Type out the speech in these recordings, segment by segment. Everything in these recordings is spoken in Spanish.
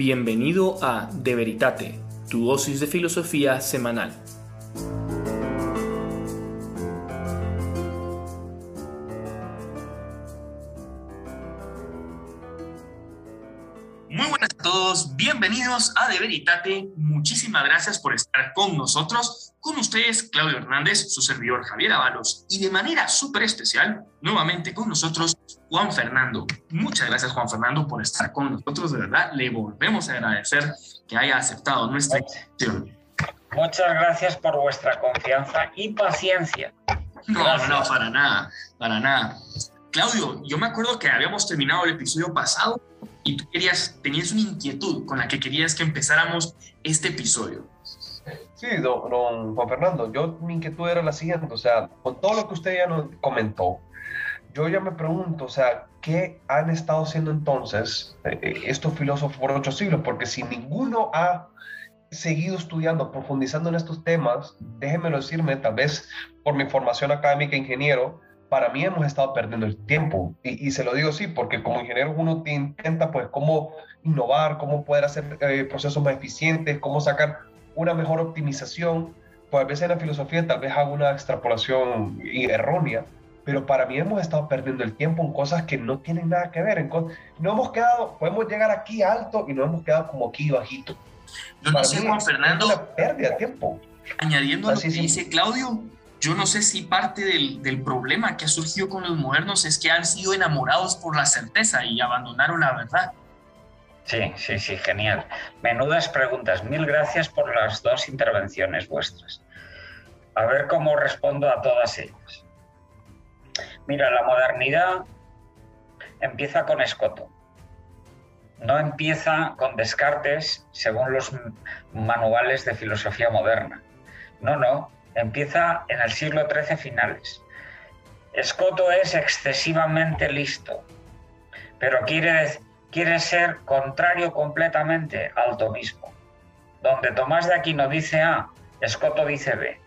Bienvenido a De Veritate, tu dosis de filosofía semanal. Muy buenas a todos, bienvenidos a De Veritate. Muchísimas gracias por estar con nosotros. Con ustedes, Claudio Hernández, su servidor Javier Avalos, y de manera súper especial, nuevamente con nosotros, Juan Fernando. Muchas gracias, Juan Fernando, por estar con nosotros. De verdad, le volvemos a agradecer que haya aceptado nuestra invitación. Muchas gracias por vuestra confianza y paciencia. No, no, para nada, para nada. Claudio, yo me acuerdo que habíamos terminado el episodio pasado y tú querías, tenías una inquietud con la que querías que empezáramos este episodio. Sí, don, Juan Fernando, yo mi inquietud era la siguiente, o sea, con todo lo que usted ya nos comentó, yo ya me pregunto, o sea, ¿qué han estado haciendo entonces eh, estos filósofos por ocho siglos? Porque si ninguno ha seguido estudiando, profundizando en estos temas, déjenmelo decirme, tal vez por mi formación académica ingeniero, para mí hemos estado perdiendo el tiempo. Y, se lo digo así, porque como ingeniero uno intenta, pues, cómo innovar, cómo poder hacer eh, procesos más eficientes, cómo sacar una mejor optimización. Pues a veces en la filosofía tal vez hago una extrapolación errónea, pero para mí hemos estado perdiendo el tiempo en cosas que no tienen nada que ver. En no hemos quedado, podemos llegar aquí alto y no hemos quedado como aquí bajito. Yo no sé, Juan Fernando. Es una pérdida de tiempo. Añadiendo a lo que dice Claudio, yo no sé si parte del, del, problema que ha surgido con los modernos es que han sido enamorados por la certeza y abandonaron la verdad. Sí, sí, sí, genial. Menudas preguntas. Mil gracias por las dos intervenciones vuestras. A ver cómo respondo a todas ellas. Mira, la modernidad empieza con Escoto. No empieza con Descartes según los manuales de filosofía moderna. No, no, empieza en el siglo XIII finales. Escoto es excesivamente listo, pero quiere, quiere ser contrario completamente al tomismo. Donde Tomás de Aquino dice A, Escoto dice B.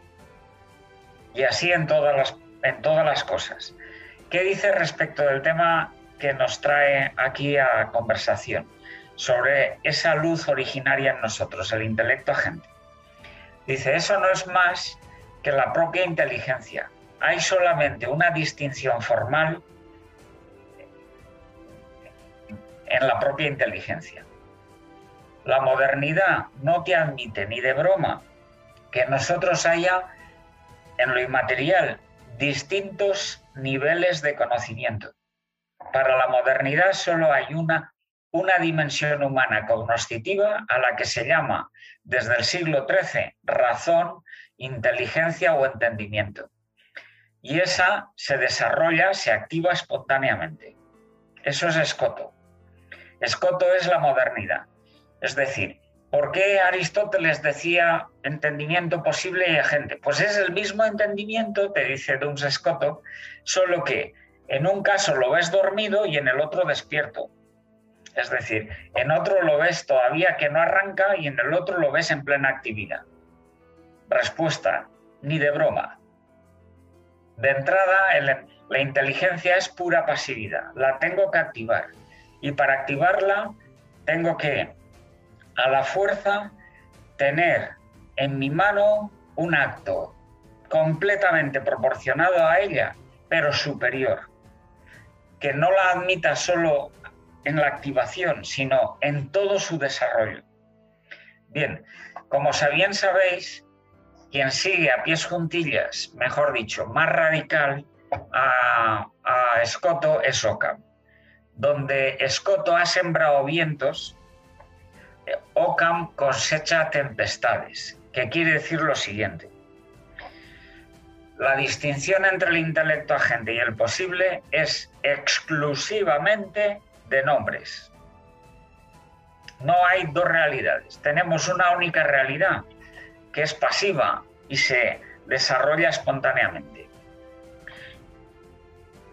Y así en todas las, en todas las cosas. ¿Qué dice respecto del tema que nos trae aquí a conversación? Sobre esa luz originaria en nosotros, el intelecto agente. Dice, eso no es más que la propia inteligencia. Hay solamente una distinción formal en la propia inteligencia. La modernidad no te admite ni de broma que nosotros haya en lo inmaterial distintos niveles de conocimiento. Para la modernidad solo hay una, una dimensión humana cognoscitiva a la que se llama desde el siglo XIII razón, inteligencia o entendimiento. Y esa se desarrolla, se activa espontáneamente. Eso es Escoto. Escoto es la modernidad. Es decir, ¿Por qué Aristóteles decía entendimiento posible y agente? Pues es el mismo entendimiento, te dice Duns Scotto, solo que en un caso lo ves dormido y en el otro despierto. Es decir, en otro lo ves todavía que no arranca y en el otro lo ves en plena actividad. Respuesta, ni de broma. De entrada, la inteligencia es pura pasividad, la tengo que activar. Y para activarla, tengo que a la fuerza tener en mi mano un acto completamente proporcionado a ella, pero superior, que no la admita solo en la activación, sino en todo su desarrollo. Bien, como bien sabéis, quien sigue a pies juntillas, mejor dicho, más radical a, a Escoto es Ockham, donde Escoto ha sembrado vientos Ockham cosecha tempestades, que quiere decir lo siguiente. La distinción entre el intelecto agente y el posible es exclusivamente de nombres. No hay dos realidades. Tenemos una única realidad, que es pasiva y se desarrolla espontáneamente.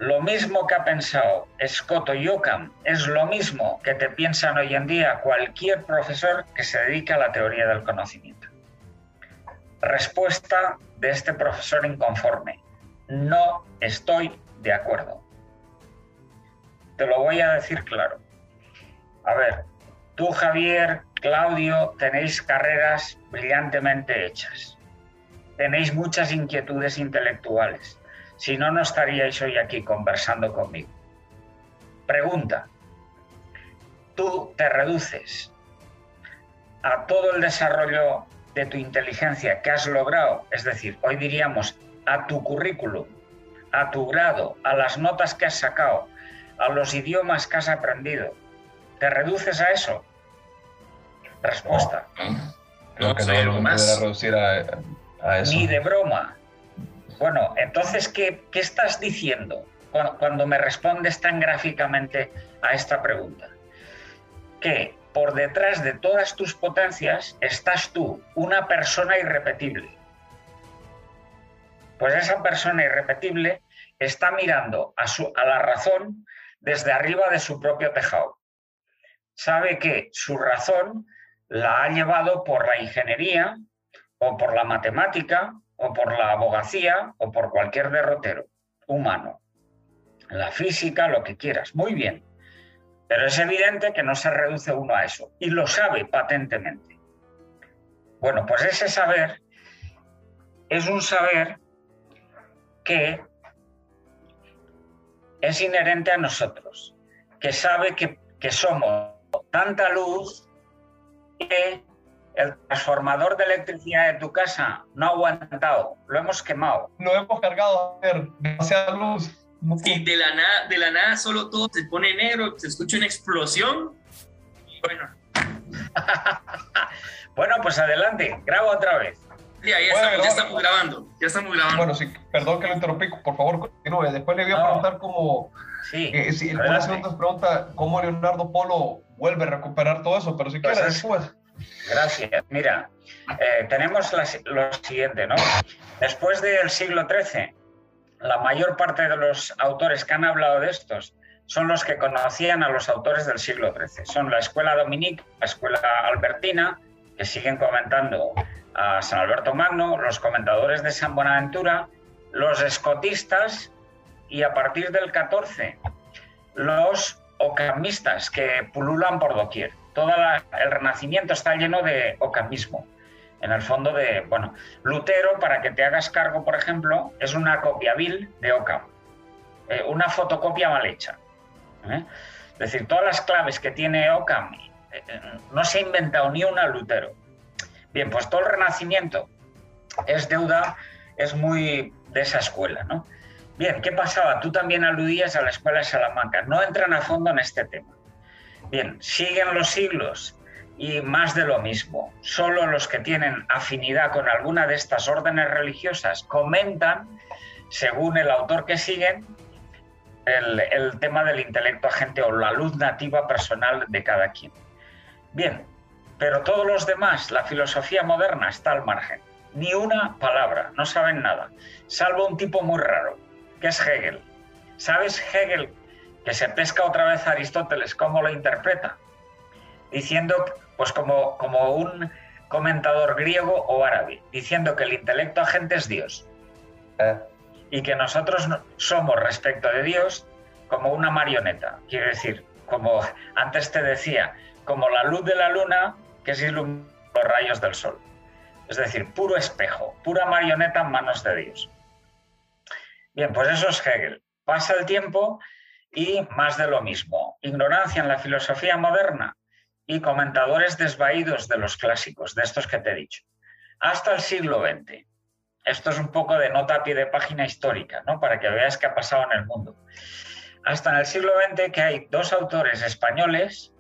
Lo mismo que ha pensado Scott y Ockham es lo mismo que te piensan hoy en día cualquier profesor que se dedique a la teoría del conocimiento. Respuesta de este profesor inconforme. No estoy de acuerdo. Te lo voy a decir claro. A ver, Tú, Javier, Claudio, tenéis carreras brillantemente hechas. Tenéis muchas inquietudes intelectuales. Si no, no estaríais hoy aquí conversando conmigo. Pregunta. Tú te reduces a todo el desarrollo de tu inteligencia que has logrado, es decir, hoy diríamos a tu currículum, a tu grado, a las notas que has sacado, a los idiomas que has aprendido, ¿te reduces a eso? Respuesta. No, que no, más. reducir a, eso. Ni de broma. Bueno, entonces, ¿qué, qué estás diciendo cuando, me respondes tan gráficamente a esta pregunta? Que por detrás de todas tus potencias estás tú, una persona irrepetible. Pues esa persona irrepetible está mirando a, su, a la razón desde arriba de su propio tejado. Sabe que su razón la ha llevado por la ingeniería o por la matemática o por la abogacía o por cualquier derrotero humano. La física, lo que quieras. Muy bien. Pero es evidente que no se reduce uno a eso y lo sabe patentemente. Bueno, pues ese saber es un saber que es inherente a nosotros, que sabe que, que somos tanta luz que el transformador de electricidad de tu casa no ha aguantado, lo hemos quemado. Lo hemos cargado a ver demasiada luz. Y de la, nada, de la nada solo todo se pone negro, se escucha una explosión. bueno. bueno, pues adelante, grabo otra vez. Ya, ya, estamos, grabando, ya estamos grabando. Bueno, sí, perdón que lo interrumpí, por favor continúe. Después le voy a preguntar cómo, sí, eh, si una segunda pregunta, cómo Leonardo Polo vuelve a recuperar todo eso, pero si pues quiere después. Gracias. Mira, eh, tenemos lo siguiente, ¿no? Después del siglo XIII, la mayor parte de los autores que han hablado de estos son los que conocían a los autores del siglo XIII. Son la escuela Dominique, la escuela albertina, que siguen comentando a San Alberto Magno, los comentadores de San Buenaventura, los escotistas y a partir del XIV los ocamistas que pululan por doquier. Todo el Renacimiento está lleno de ocamismo en el fondo de, bueno, Lutero, para que te hagas cargo, por ejemplo, es una copia vil de Ockham, eh, una fotocopia mal hecha. ¿eh? Es decir, todas las claves que tiene Ockham, eh, no se ha inventado ni una Lutero. Bien, pues todo el Renacimiento es deuda, es muy de esa escuela, ¿no? Bien, ¿qué pasaba? Tú también aludías a la escuela de Salamanca. No entran a fondo en este tema. Bien, siguen los siglos y más de lo mismo. Solo los que tienen afinidad con alguna de estas órdenes religiosas comentan, según el autor que siguen, el, tema del intelecto agente o la luz nativa personal de cada quien. Bien, pero todos los demás, la filosofía moderna está al margen. Ni una palabra, no saben nada, salvo un tipo muy raro, que es Hegel. ¿Sabes Hegel que se pesca otra vez a Aristóteles cómo lo interpreta? Diciendo pues como, como un comentador griego o árabe, diciendo que el intelecto agente es Dios. Eh. Y que nosotros somos respecto de Dios como una marioneta. Quiere decir, como antes te decía, como la luz de la luna que es los rayos del sol. Es decir, puro espejo, pura marioneta en manos de Dios. Bien, pues eso es Hegel. Pasa el tiempo y más de lo mismo. Ignorancia en la filosofía moderna y comentadores desvaídos de los clásicos, de estos que te he dicho. Hasta el siglo XX. Esto es un poco de nota a pie de página histórica, ¿no? para que veas qué ha pasado en el mundo. Hasta en el siglo XX que hay dos autores españoles,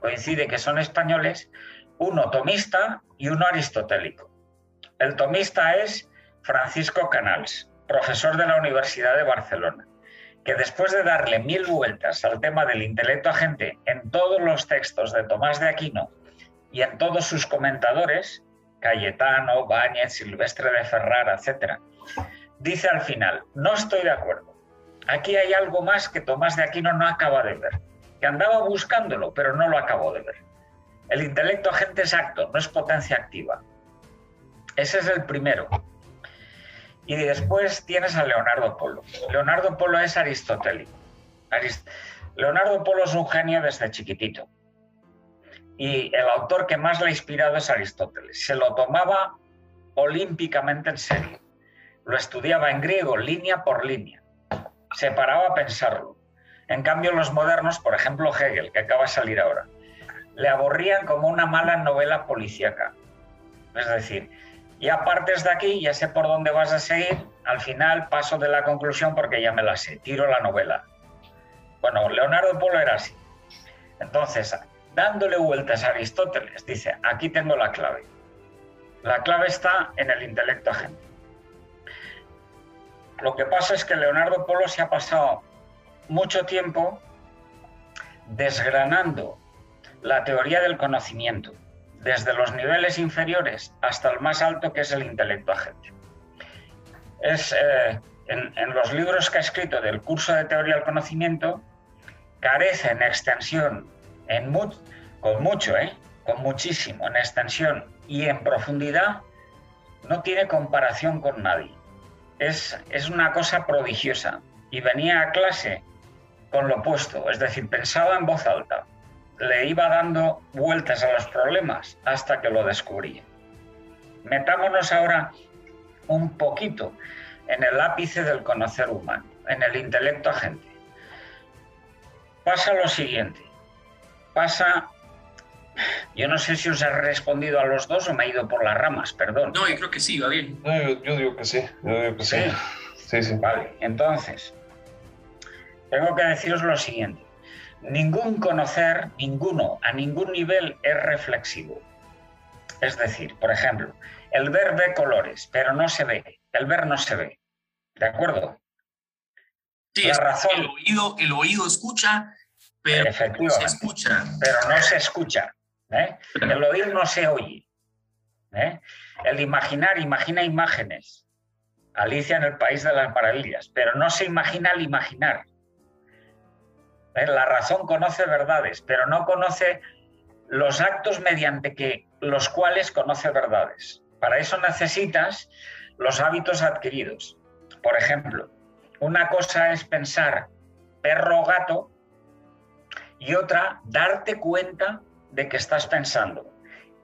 coincide que son españoles, uno tomista y uno aristotélico. El tomista es Francisco Canals, profesor de la Universidad de Barcelona que después de darle mil vueltas al tema del intelecto agente en todos los textos de Tomás de Aquino y en todos sus comentadores, Cayetano, Báñez, Silvestre de Ferrara, etc., dice al final, no estoy de acuerdo. Aquí hay algo más que Tomás de Aquino no acaba de ver, que andaba buscándolo, pero no lo acabó de ver. El intelecto agente es acto, no es potencia activa. Ese es el primero. Y después tienes a Leonardo Polo. Leonardo Polo es aristotélico. Leonardo Polo es un genio desde chiquitito. y el autor que más le ha inspirado es Aristóteles. Se lo tomaba olímpicamente en serio. Lo estudiaba en griego, línea por línea. Se paraba a pensarlo. En cambio, los modernos, por ejemplo Hegel, que acaba de salir ahora, le aburrían como una mala novela policíaca. Es decir, ya partes de aquí, ya sé por dónde vas a seguir, al final paso de la conclusión porque ya me la sé, tiro la novela. Bueno, Leonardo Polo era así. Entonces, dándole vueltas a Aristóteles, dice, aquí tengo la clave. La clave está en el intelecto agente. Lo que pasa es que Leonardo Polo se ha pasado mucho tiempo desgranando la teoría del conocimiento, desde los niveles inferiores hasta el más alto que es el intelecto agente. Es, eh, en, los libros que ha escrito del curso de teoría del conocimiento, carece en extensión en con mucho, ¿eh? con muchísimo en extensión y en profundidad, no tiene comparación con nadie. Es, es una cosa prodigiosa. Y venía a clase con lo opuesto, es decir, pensaba en voz alta, le iba dando vueltas a los problemas hasta que lo descubría. Metámonos ahora un poquito en el ápice del conocer humano, en el intelecto agente. Pasa lo siguiente, pasa, yo no sé si os he respondido a los dos o me he ido por las ramas, perdón. No, yo creo que sí, va bien. yo, digo que sí, yo digo que sí. Sí, sí. Vale, entonces, tengo que deciros lo siguiente. Ningún conocer, ninguno, a ningún nivel es reflexivo. Es decir, por ejemplo, el ver ve colores, pero no se ve. El ver no se ve. ¿De acuerdo? Sí, la razón. El oído, el oído escucha, pero no se escucha. Pero no se escucha. ¿eh? El oír no se oye. ¿eh? El imaginar imagina imágenes. Alicia en el País de las Maravillas, pero no se imagina el imaginar. La razón conoce verdades, pero no conoce los actos mediante que, los cuales conoce verdades. Para eso necesitas los hábitos adquiridos. Por ejemplo, una cosa es pensar perro o gato y otra, darte cuenta de que estás pensando,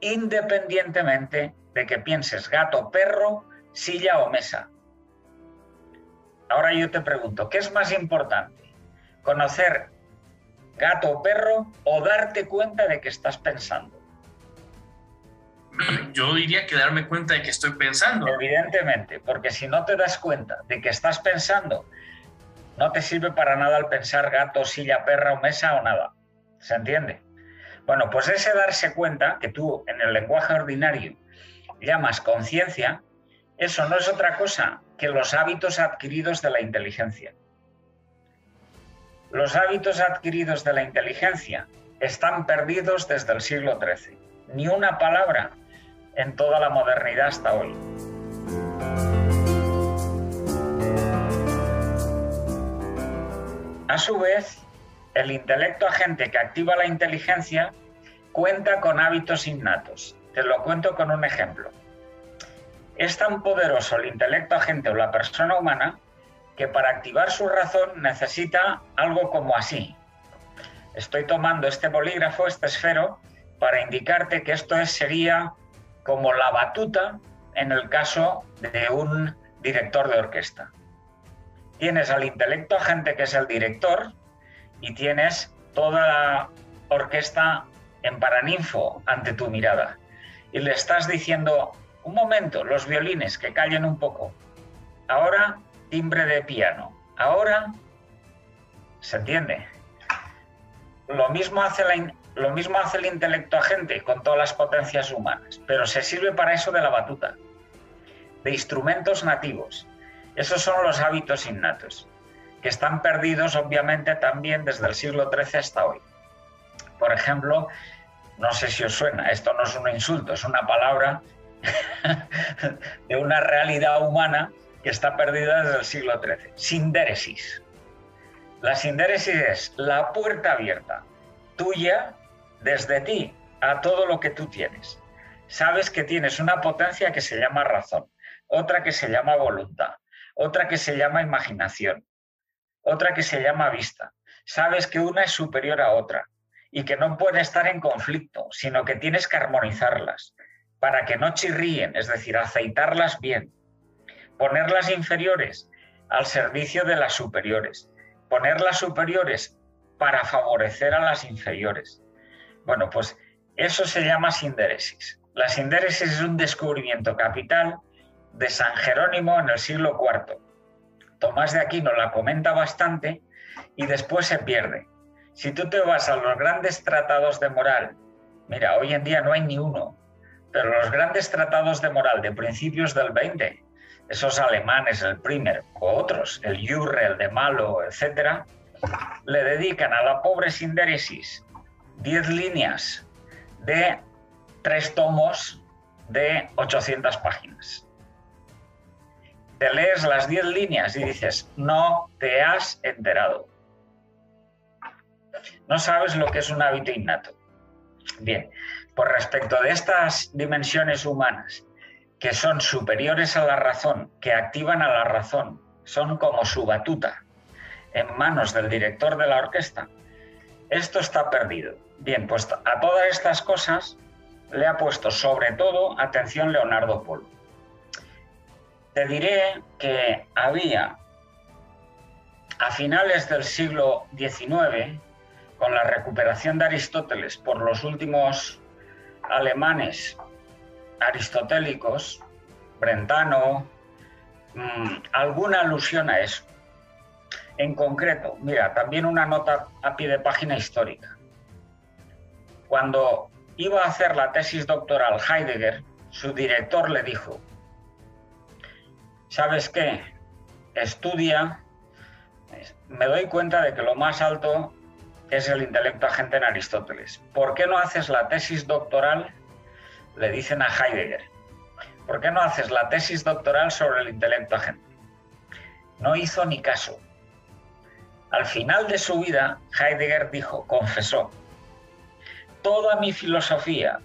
independientemente de que pienses gato, perro, silla o mesa. Ahora yo te pregunto, ¿qué es más importante? ¿Conocer gato o perro o darte cuenta de que estás pensando? Yo diría que darme cuenta de que estoy pensando. Evidentemente, porque si no te das cuenta de que estás pensando no te sirve para nada el pensar gato, silla, perra o mesa o nada. ¿Se entiende? Bueno, pues ese darse cuenta, que tú en el lenguaje ordinario llamas conciencia, eso no es otra cosa que los hábitos adquiridos de la inteligencia. Los hábitos adquiridos de la inteligencia están perdidos desde el siglo XIII. Ni una palabra en toda la modernidad hasta hoy. A su vez, el intelecto agente que activa la inteligencia cuenta con hábitos innatos. Te lo cuento con un ejemplo. Es tan poderoso el intelecto agente o la persona humana que para activar su razón necesita algo como así. Estoy tomando este bolígrafo, este esfero, para indicarte que esto sería como la batuta en el caso de un director de orquesta tienes al intelecto agente que es el director y tienes toda la orquesta en paraninfo ante tu mirada. Y le estás diciendo, un momento, los violines, que callen un poco. Ahora, timbre de piano. Ahora, ¿se entiende? Lo mismo hace, lo mismo hace el intelecto agente con todas las potencias humanas, pero se sirve para eso de la batuta, de instrumentos nativos. Esos son los hábitos innatos, que están perdidos obviamente también desde el siglo XIII hasta hoy. Por ejemplo, no sé si os suena, esto no es un insulto, es una palabra de una realidad humana que está perdida desde el siglo XIII. Sindéresis. La sindéresis es la puerta abierta, tuya, desde ti, a todo lo que tú tienes. Sabes que tienes una potencia que se llama razón, otra que se llama voluntad, otra que se llama imaginación, otra que se llama vista. Sabes que una es superior a otra y que no pueden estar en conflicto, sino que tienes que armonizarlas para que no chirríen, es decir, aceitarlas bien, poner las inferiores al servicio de las superiores, poner las superiores para favorecer a las inferiores. Bueno, pues eso se llama sinderesis. La sinderesis es un descubrimiento capital de San Jerónimo en el siglo IV. Tomás de Aquino la comenta bastante y después se pierde. Si tú te vas a los grandes tratados de moral, mira, hoy en día no hay ni uno, pero los grandes tratados de moral de principios del 20, esos alemanes, el Primer o otros, el Jurre, el de Malo, etcétera, le dedican a la pobre Sindéresis 10 líneas de tres tomos de 800 páginas. Te lees las 10 líneas y dices, no te has enterado. No sabes lo que es un hábito innato. Bien, por respecto de estas dimensiones humanas que son superiores a la razón, que activan a la razón, son como su batuta en manos del director de la orquesta, esto está perdido. Bien, pues a todas estas cosas le ha puesto sobre todo atención Leonardo Polo. Te diré que había a finales del siglo XIX, con la recuperación de Aristóteles por los últimos alemanes aristotélicos, Brentano, mm, alguna alusión a eso. En concreto, mira, también una nota a pie de página histórica. Cuando iba a hacer la tesis doctoral Heidegger, su director le dijo, ¿sabes qué? Estudia, me doy cuenta de que lo más alto es el intelecto agente en Aristóteles. ¿Por qué no haces la tesis doctoral? Le dicen a Heidegger. ¿Por qué no haces la tesis doctoral sobre el intelecto agente? No hizo ni caso. Al final de su vida, Heidegger dijo, confesó, toda mi filosofía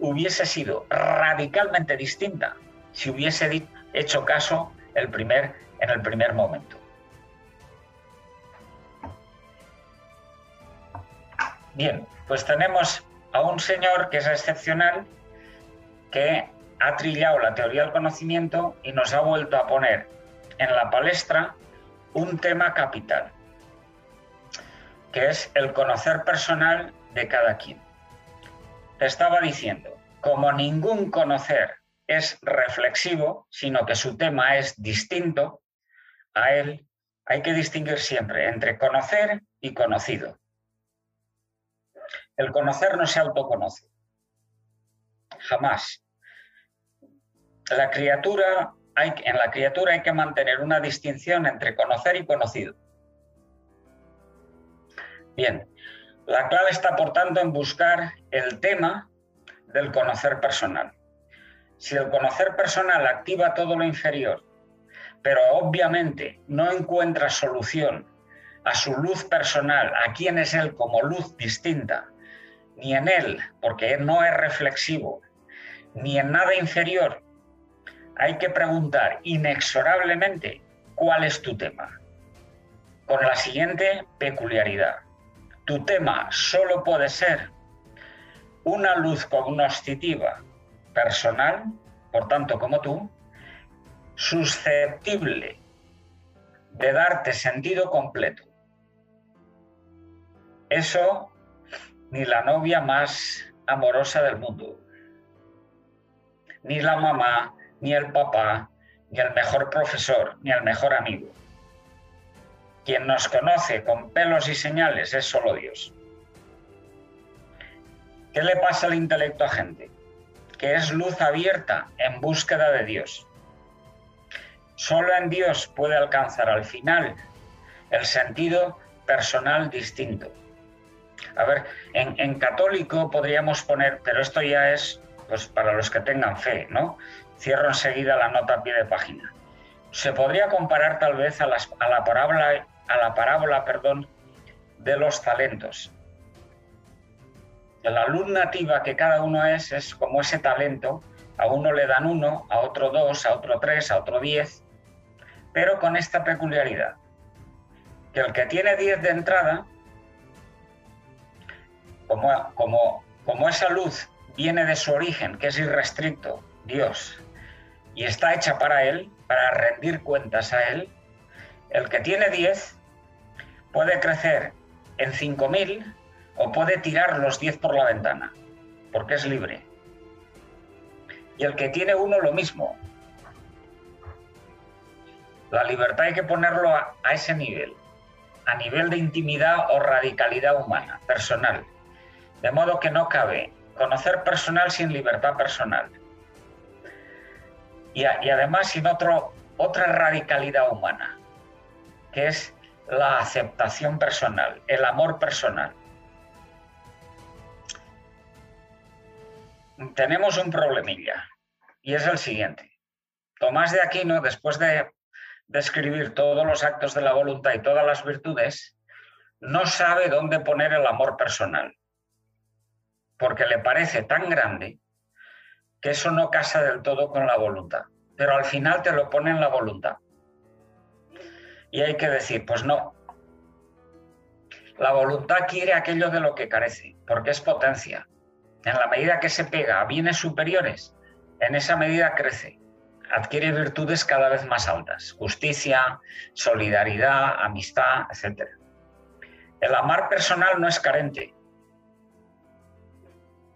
hubiese sido radicalmente distinta si hubiese hecho caso el primer, en el primer momento. Bien, pues tenemos a un señor que es excepcional, que ha trillado la teoría del conocimiento y nos ha vuelto a poner en la palestra un tema capital, que es el conocer personal de cada quien. Estaba diciendo, como ningún conocer es reflexivo, sino que su tema es distinto, a él hay que distinguir siempre entre conocer y conocido. El conocer no se autoconoce. Jamás. La criatura, hay, en la criatura hay que mantener una distinción entre conocer y conocido. Bien, la clave está, por tanto, en buscar el tema del conocer personal. Si el conocer personal activa todo lo inferior, pero obviamente no encuentra solución a su luz personal, a quién es él como luz distinta, ni en él, porque no es reflexivo, ni en nada inferior, hay que preguntar inexorablemente cuál es tu tema. Con la siguiente peculiaridad. Tu tema solo puede ser una luz cognoscitiva personal, por tanto como tú, susceptible de darte sentido completo. Eso ni la novia más amorosa del mundo, ni la mamá, ni el papá, ni el mejor profesor, ni el mejor amigo. Quien nos conoce con pelos y señales es solo Dios. ¿Qué le pasa al intelecto agente? Que es luz abierta en búsqueda de Dios. Solo en Dios puede alcanzar al final el sentido personal distinto. A ver, en, católico podríamos poner, pero esto ya es pues para los que tengan fe, ¿no? Cierro enseguida la nota a pie de página. Se podría comparar tal vez a, la parábola, a la parábola perdón, de los talentos. La luz nativa que cada uno es es como ese talento. A uno le dan uno, a otro dos, a otro tres, a otro diez, pero con esta peculiaridad, que el que tiene diez de entrada como, como, como esa luz viene de su origen, que es irrestricto, Dios, y está hecha para Él, para rendir cuentas a Él, el que tiene 10 puede crecer en 5.000 o puede tirar los 10 por la ventana, porque es libre. Y el que tiene uno lo mismo. La libertad hay que ponerlo a, a ese nivel, a nivel de intimidad o radicalidad humana, personal. De modo que no cabe conocer personal sin libertad personal. Y, además sin otro, otra radicalidad humana, que es la aceptación personal, el amor personal. Tenemos un problemilla y es el siguiente. Tomás de Aquino, después de describir todos los actos de la voluntad y todas las virtudes, no sabe dónde poner el amor personal porque le parece tan grande que eso no casa del todo con la voluntad. Pero al final te lo pone en la voluntad. Y hay que decir, pues no. La voluntad quiere aquello de lo que carece, porque es potencia. En la medida que se pega a bienes superiores, en esa medida crece, adquiere virtudes cada vez más altas, justicia, solidaridad, amistad, etc. El amar personal no es carente,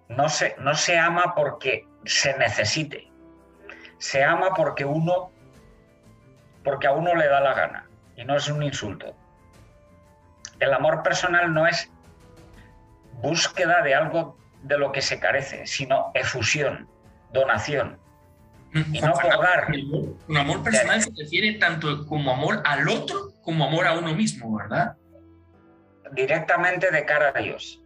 no se, no se ama porque se necesite, se ama porque uno, porque a uno le da la gana y no es un insulto. El amor personal no es búsqueda de algo de lo que se carece, sino efusión, donación. Y no por dar. Un amor personal se refiere tanto como amor al otro como amor a uno mismo, ¿verdad? Directamente de cara a Dios.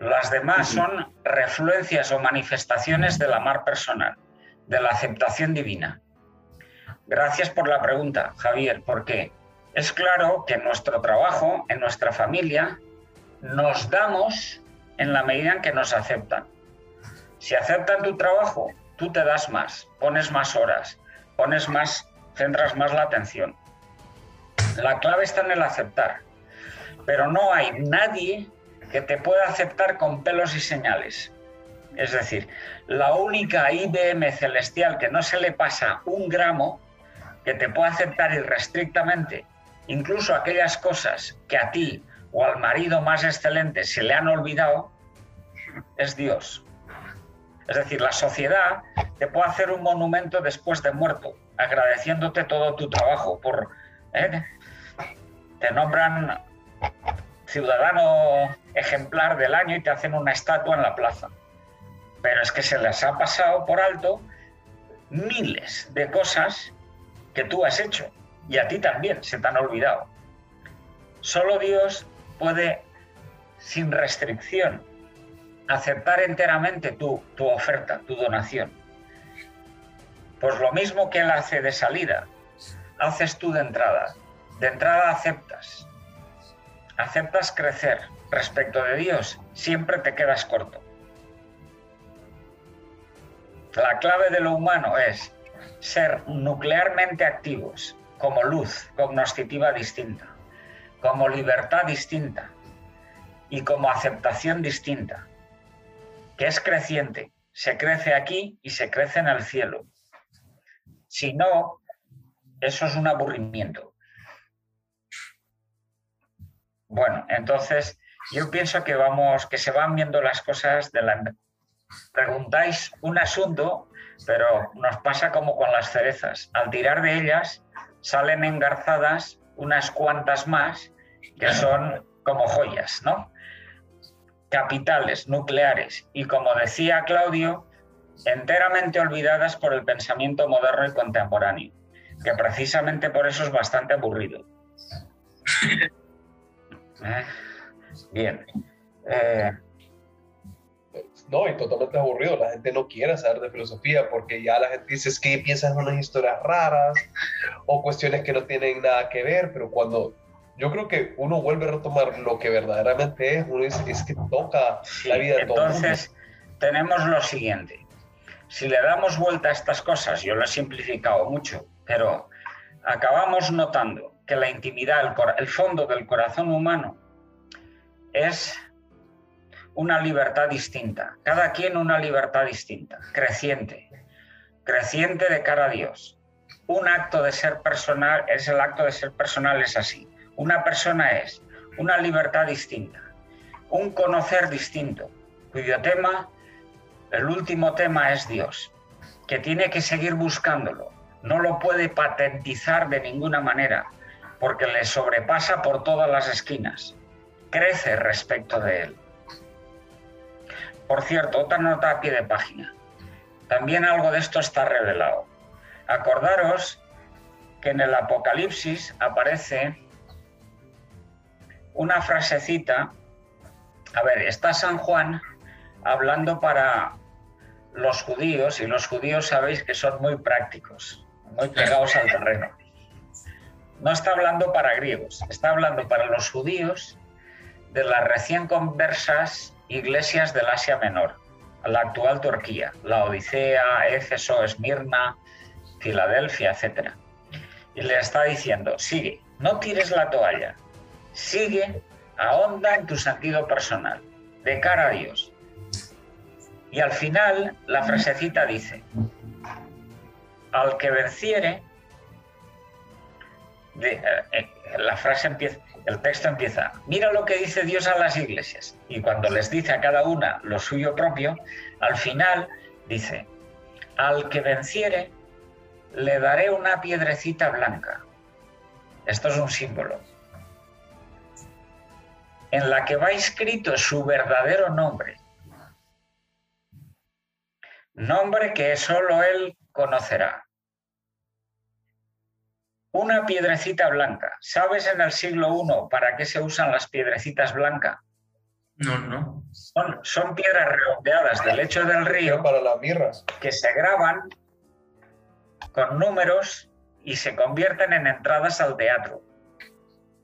Las demás son refluencias o manifestaciones del amar personal, de la aceptación divina. Gracias por la pregunta, Javier, porque es claro que en nuestro trabajo, en nuestra familia, nos damos en la medida en que nos aceptan. Si aceptan tu trabajo, tú te das más, pones más horas, pones más, centras más la atención. La clave está en el aceptar, pero no hay nadie que te pueda aceptar con pelos y señales. Es decir, la única IBM celestial que no se le pasa un gramo, que te puede aceptar irrestrictamente, incluso aquellas cosas que a ti o al marido más excelente se le han olvidado, es Dios. Es decir, la sociedad te puede hacer un monumento después de muerto, agradeciéndote todo tu trabajo por... ¿eh? Te nombran ciudadano ejemplar del año y te hacen una estatua en la plaza. Pero es que se les ha pasado por alto miles de cosas que tú has hecho y a ti también se te han olvidado. Solo Dios puede, sin restricción, aceptar enteramente tu, tu oferta, tu donación. Pues lo mismo que Él hace de salida, haces tú de entrada. De entrada aceptas, aceptas crecer respecto de Dios, siempre te quedas corto. La clave de lo humano es ser nuclearmente activos, como luz cognoscitiva distinta, como libertad distinta y como aceptación distinta, que es creciente, se crece aquí y se crece en el cielo. Si no, eso es un aburrimiento. Bueno, entonces yo pienso que vamos, que se van viendo las cosas de la. Preguntáis un asunto, pero nos pasa como con las cerezas. Al tirar de ellas salen engarzadas unas cuantas más que son como joyas, ¿no? Capitales, nucleares. Y como decía Claudio, enteramente olvidadas por el pensamiento moderno y contemporáneo, que precisamente por eso es bastante aburrido. ¿Eh? Bien. Eh, no, y totalmente aburrido. La gente no quiere saber de filosofía porque ya la gente dice es que piensan en unas historias raras o cuestiones que no tienen nada que ver, pero cuando yo creo que uno vuelve a retomar lo que verdaderamente es, uno dice, es que toca la vida de todo Entonces, tenemos lo siguiente. Si le damos vuelta a estas cosas, yo lo he simplificado mucho, pero acabamos notando que la intimidad, el, fondo del corazón humano es una libertad distinta, cada quien una libertad distinta, creciente, creciente de cara a Dios. Un acto de ser personal, es el acto de ser personal, es así. Una persona es una libertad distinta, un conocer distinto, cuyo tema, el último tema es Dios, que tiene que seguir buscándolo, no lo puede patentizar de ninguna manera, porque le sobrepasa por todas las esquinas, crece respecto de él. Por cierto, otra nota a pie de página. También algo de esto está revelado. Acordaros que en el Apocalipsis aparece una frasecita. A ver, está San Juan hablando para los judíos y los judíos sabéis que son muy prácticos, muy pegados al terreno. No está hablando para griegos, está hablando para los judíos de las recién conversas iglesias del Asia Menor, la actual Turquía, la Odisea, Éfeso, Esmirna, Filadelfia, etc. Y le está diciendo, sigue, no tires la toalla, sigue, ahonda en tu sentido personal, de cara a Dios. Y al final la frasecita dice, al que venciere, la frase empieza, el texto empieza, mira lo que dice Dios a las iglesias. Y cuando les dice a cada una lo suyo propio, al final dice, al que venciere, le daré una piedrecita blanca. Esto es un símbolo. En la que va escrito su verdadero nombre. Nombre que solo él conocerá una piedrecita blanca. ¿Sabes en el siglo I para qué se usan las piedrecitas blancas? No, no. Son, piedras redondeadas del lecho del río. Para las mirras. Que se graban con números y se convierten en entradas al teatro.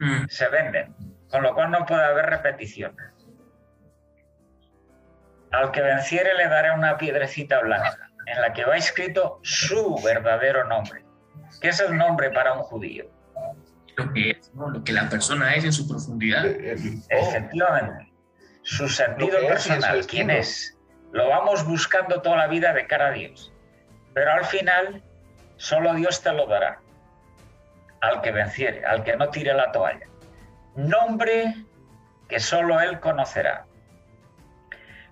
Mm. Se venden, con lo cual no puede haber repetición. Al que venciere le daré una piedrecita blanca, en la que va escrito su verdadero nombre ¿Qué es el nombre para un judío? Lo que es, lo que la persona es en su profundidad. Eh, eh, Efectivamente. Su sentido personal, quién es. Lo vamos buscando toda la vida de cara a Dios. Pero al final, solo Dios te lo dará. Al que venciere, al que no tire la toalla. Nombre que solo Él conocerá.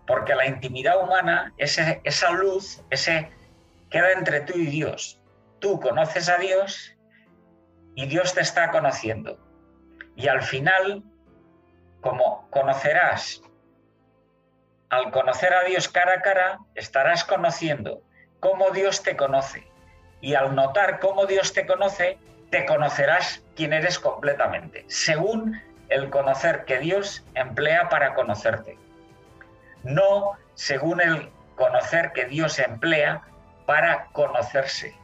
Porque la intimidad humana, esa luz, ese queda entre tú y Dios tú conoces a Dios y Dios te está conociendo. Y al final, como conocerás, al conocer a Dios cara a cara, estarás conociendo cómo Dios te conoce. Y al notar cómo Dios te conoce, te conocerás quién eres completamente, según el conocer que Dios emplea para conocerte. No según el conocer que Dios emplea para conocerse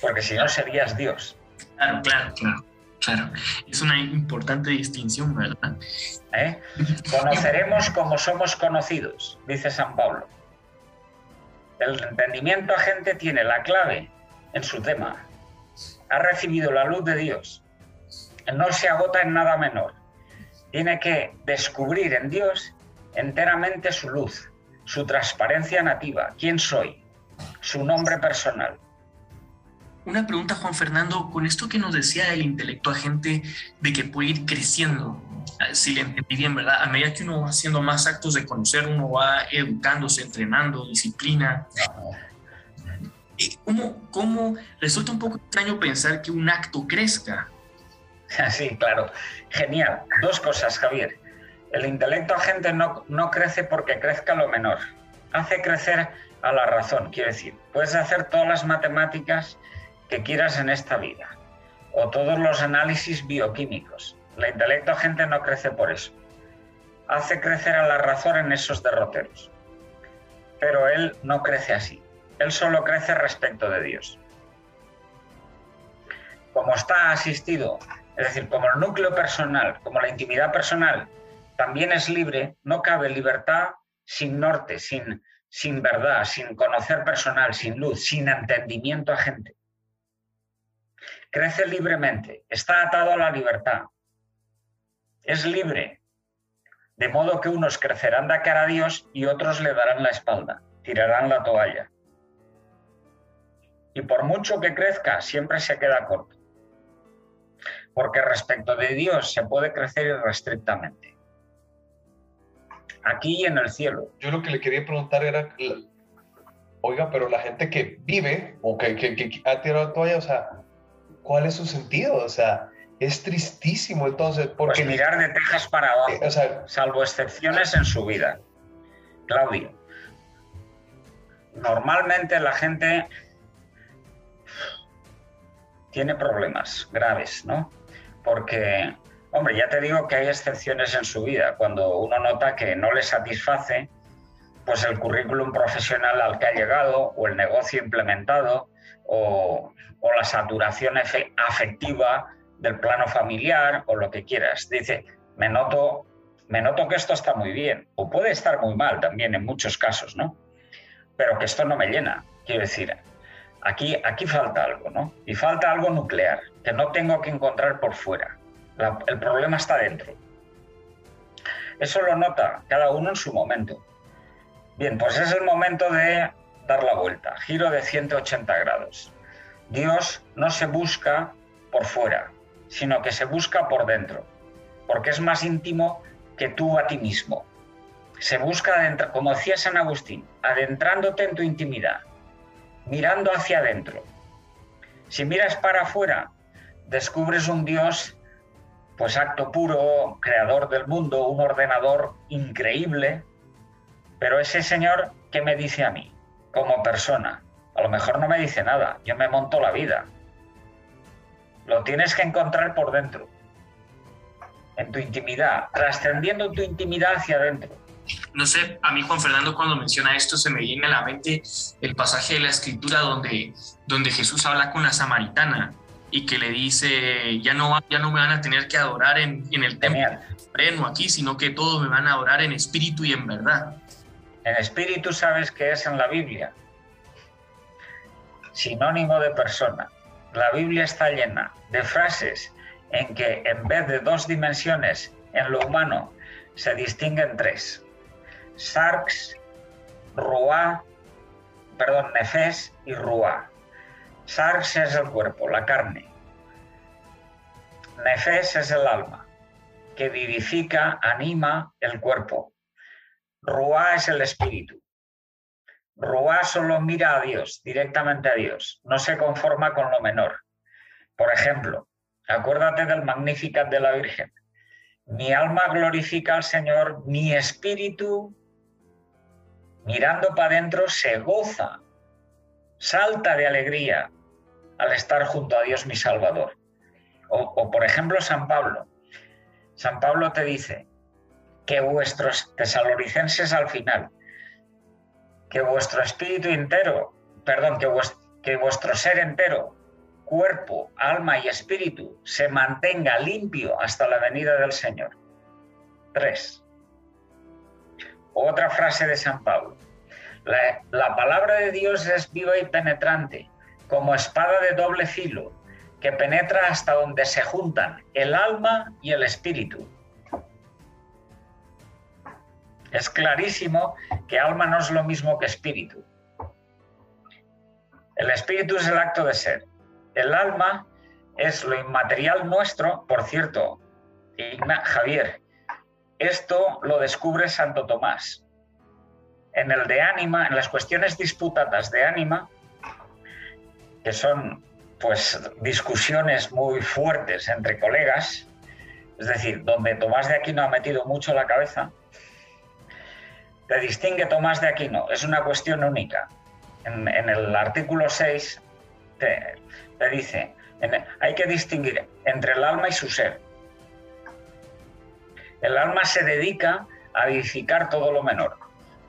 porque si no serías Dios. Claro, claro, claro. Claro, es una importante distinción, ¿verdad? ¿Eh? Conoceremos como somos conocidos, dice San Pablo. El entendimiento agente tiene la clave en su tema. Ha recibido la luz de Dios. No se agota en nada menor. Tiene que descubrir en Dios enteramente su luz, su transparencia nativa, quién soy, su nombre personal una pregunta, Juan Fernando, con esto que nos decía el intelecto agente de que puede ir creciendo, ah, si le entendí bien, ¿verdad? A medida que uno va haciendo más actos de conocer, uno va educándose, entrenando, disciplina. Eh, ¿Cómo, ¿Cómo resulta un poco extraño pensar que un acto crezca? Sí, claro. Genial. Dos cosas, Javier. El intelecto agente no, no crece porque crezca lo menor. Hace crecer a la razón, quiero decir. Puedes hacer todas las matemáticas que quieras en esta vida, o todos los análisis bioquímicos. La intelecto gente no crece por eso. Hace crecer a la razón en esos derroteros. Pero él no crece así. Él solo crece respecto de Dios. Como está asistido, es decir, como el núcleo personal, como la intimidad personal también es libre, no cabe libertad sin norte, sin, sin verdad, sin conocer personal, sin luz, sin entendimiento agente crece libremente, está atado a la libertad, es libre, De modo que unos crecerán de cara a Dios y otros le darán la espalda, tirarán la toalla. Y por mucho que crezca, siempre se queda corto. Porque respecto de Dios se puede crecer irrestrictamente. Aquí y en el cielo. Yo lo que le quería preguntar era, oiga, pero la gente que vive o que, que, ha tirado la toalla, o sea, ¿cuál es su sentido? O sea, es tristísimo entonces. Porque pues mirar de Texas para abajo, eh, salvo excepciones en su vida. Claudio, normalmente la gente tiene problemas graves, ¿no? Porque, hombre, ya te digo que hay excepciones en su vida. Cuando uno nota que no le satisface, pues el currículum profesional al que ha llegado, o el negocio implementado, o, la saturación afectiva del plano familiar o lo que quieras. Dice, me noto, me noto que esto está muy bien, o puede estar muy mal también en muchos casos, ¿no? Pero que esto no me llena, quiero decir, aquí, aquí falta algo, ¿no? Y falta algo nuclear, que no tengo que encontrar por fuera. el problema está dentro. Eso lo nota cada uno en su momento. Bien, pues es el momento de dar la vuelta, giro de 180 grados. Dios no se busca por fuera, sino que se busca por dentro, porque es más íntimo que tú a ti mismo. Se busca como decía San Agustín, adentrándote en tu intimidad, mirando hacia adentro. Si miras para afuera, descubres un Dios, pues acto puro, creador del mundo, un ordenador increíble, pero ese Señor, ¿qué me dice a mí como persona? A lo mejor no me dice nada, yo me monto la vida, lo tienes que encontrar por dentro, en tu intimidad, trascendiendo tu intimidad hacia adentro. No sé, a mí Juan Fernando cuando menciona esto se me viene a la mente el pasaje de la escritura donde, donde Jesús habla con la samaritana y que le dice, ya no, ya no me van a tener que adorar en, en el templo aquí, sino que todos me van a adorar en espíritu y en verdad. En espíritu sabes que es en la Biblia, sinónimo de persona. La Biblia está llena de frases en que en vez de dos dimensiones en lo humano se distinguen tres. Sarx, Ruá, perdón, Nefes y Ruá. Sarx es el cuerpo, la carne. Nefes es el alma, que vivifica, anima el cuerpo. Ruá es el espíritu. Ruá solo mira a Dios, directamente a Dios, no se conforma con lo menor. Por ejemplo, acuérdate del Magnificat de la Virgen. Mi alma glorifica al Señor, mi espíritu, mirando para adentro, se goza, salta de alegría al estar junto a Dios mi Salvador. O, o por ejemplo San Pablo. San Pablo te dice que vuestros tesalonicenses al final, que vuestro espíritu entero, perdón, que, que vuestro ser entero, cuerpo, alma y espíritu, se mantenga limpio hasta la venida del Señor. Tres. Otra frase de San Pablo. La, la palabra de Dios es viva y penetrante, como espada de doble filo, que penetra hasta donde se juntan el alma y el espíritu es clarísimo que alma no es lo mismo que espíritu. El espíritu es el acto de ser. El alma es lo inmaterial nuestro. Por cierto, Javier, esto lo descubre Santo Tomás. En el de ánima, en las cuestiones disputadas de ánima, que son pues discusiones muy fuertes entre colegas, es decir, donde Tomás de Aquino ha metido mucho la cabeza, te distingue Tomás de Aquino, es una cuestión única. En, el artículo 6 te, dice, hay que distinguir entre el alma y su ser. El alma se dedica a edificar todo lo menor.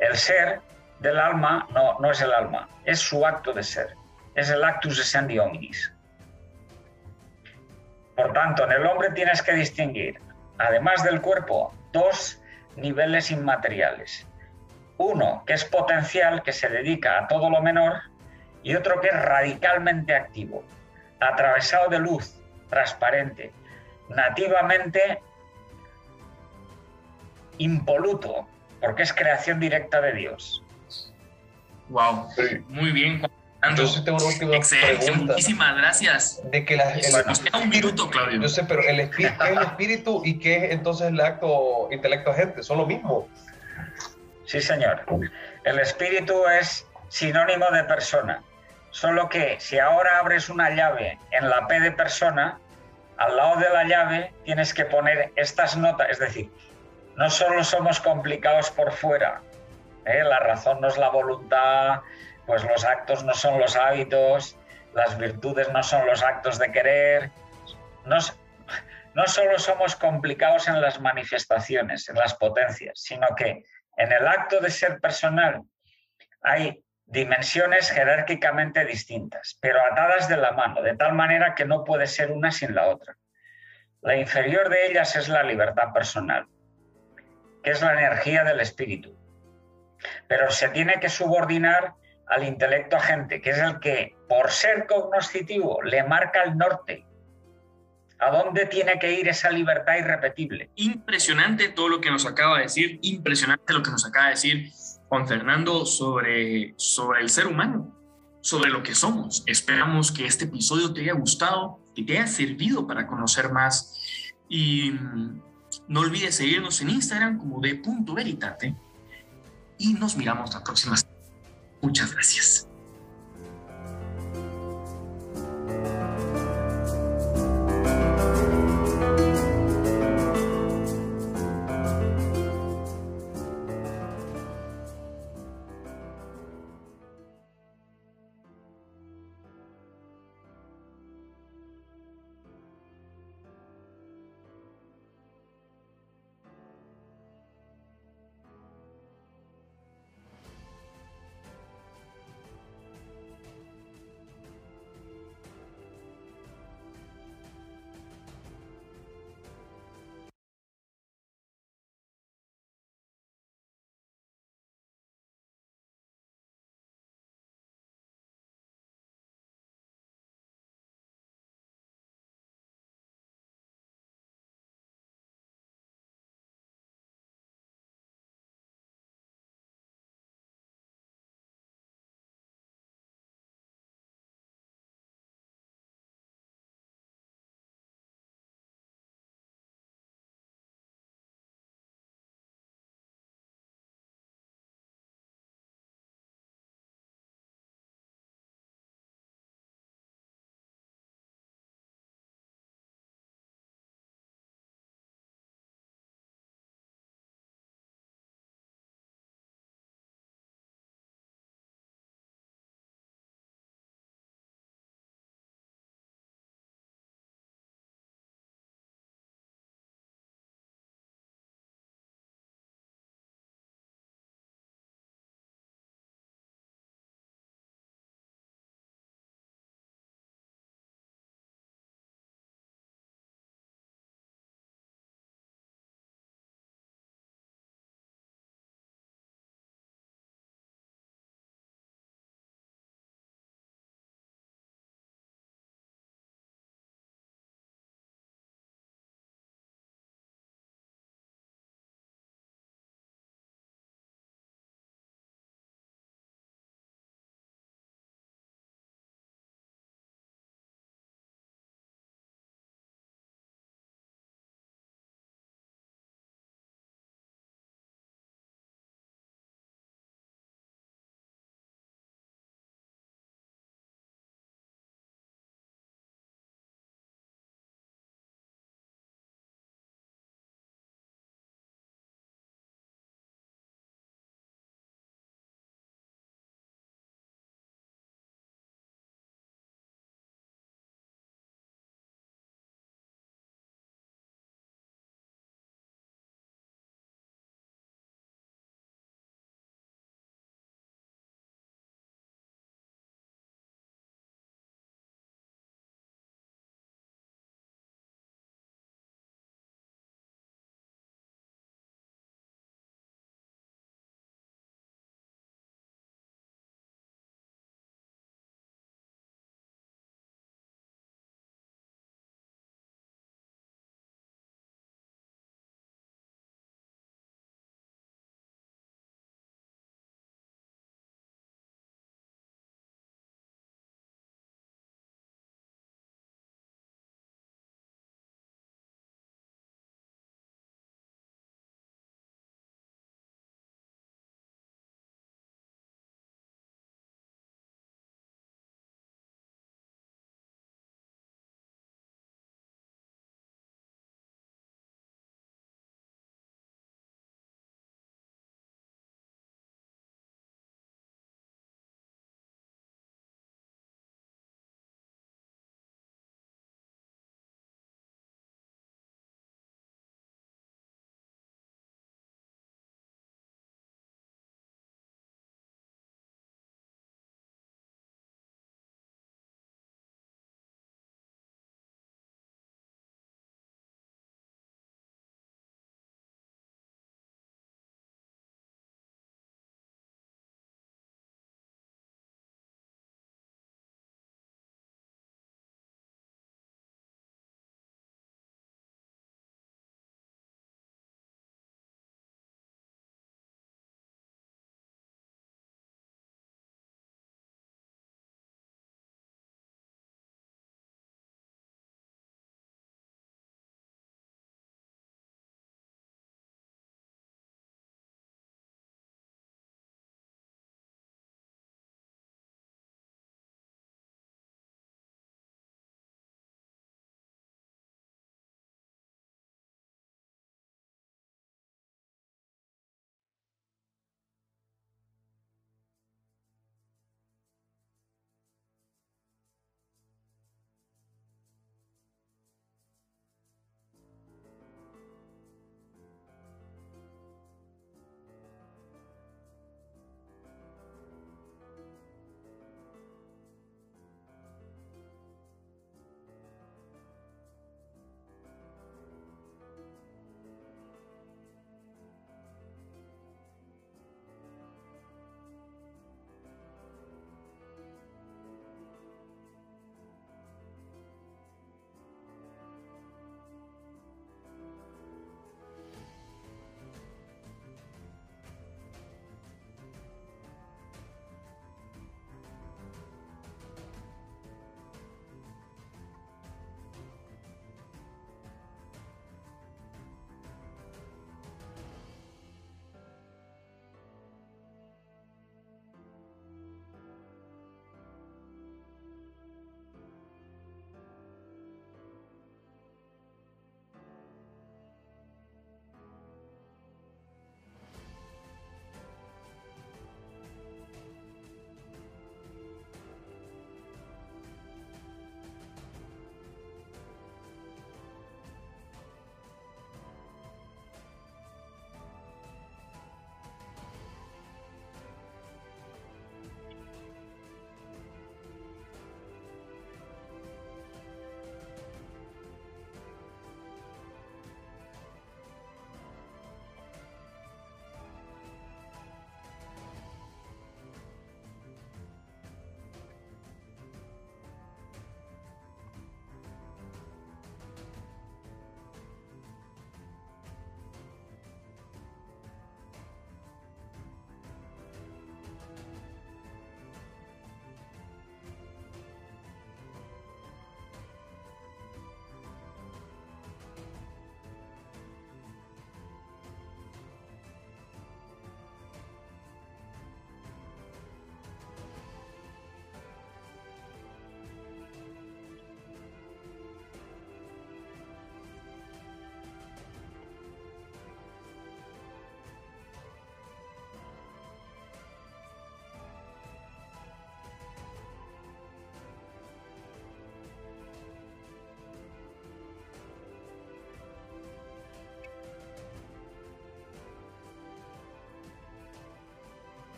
El ser del alma no, no es el alma, es su acto de ser, es el actus essendi hominis. Por tanto, en el hombre tienes que distinguir, además del cuerpo, dos niveles inmateriales. Uno que es potencial, que se dedica a todo lo menor, y otro que es radicalmente activo, atravesado de luz, transparente, nativamente impoluto, porque es creación directa de Dios. Wow, muy bien. Entonces tengo una última Excelente, muchísimas gracias. De que la, el, un minuto, Claudio. Yo sé, pero el espíritu, ¿qué es el espíritu y qué es entonces el acto intelecto agente? ¿Son lo mismo? Sí, señor. El espíritu es sinónimo de persona. Solo que si ahora abres una llave en la P de persona, al lado de la llave tienes que poner estas notas. Es decir, no solo somos complicados por fuera, ¿eh? la razón no es la voluntad, pues los actos no son los hábitos, las virtudes no son los actos de querer. No, no solo somos complicados en las manifestaciones, en las potencias, sino que en el acto de ser personal hay dimensiones jerárquicamente distintas, pero atadas de la mano, de tal manera que no puede ser una sin la otra. La inferior de ellas es la libertad personal, que es la energía del espíritu, pero se tiene que subordinar al intelecto agente, que es el que, por ser cognoscitivo, le marca el norte. ¿A dónde tiene que ir esa libertad irrepetible? Impresionante todo lo que nos acaba de decir, impresionante lo que nos acaba de decir Juan Fernando sobre, sobre el ser humano, sobre lo que somos. Esperamos que este episodio te haya gustado, que te haya servido para conocer más. Y mm, no olvides seguirnos en Instagram como de punto veritate. Y nos miramos la próxima. Muchas gracias.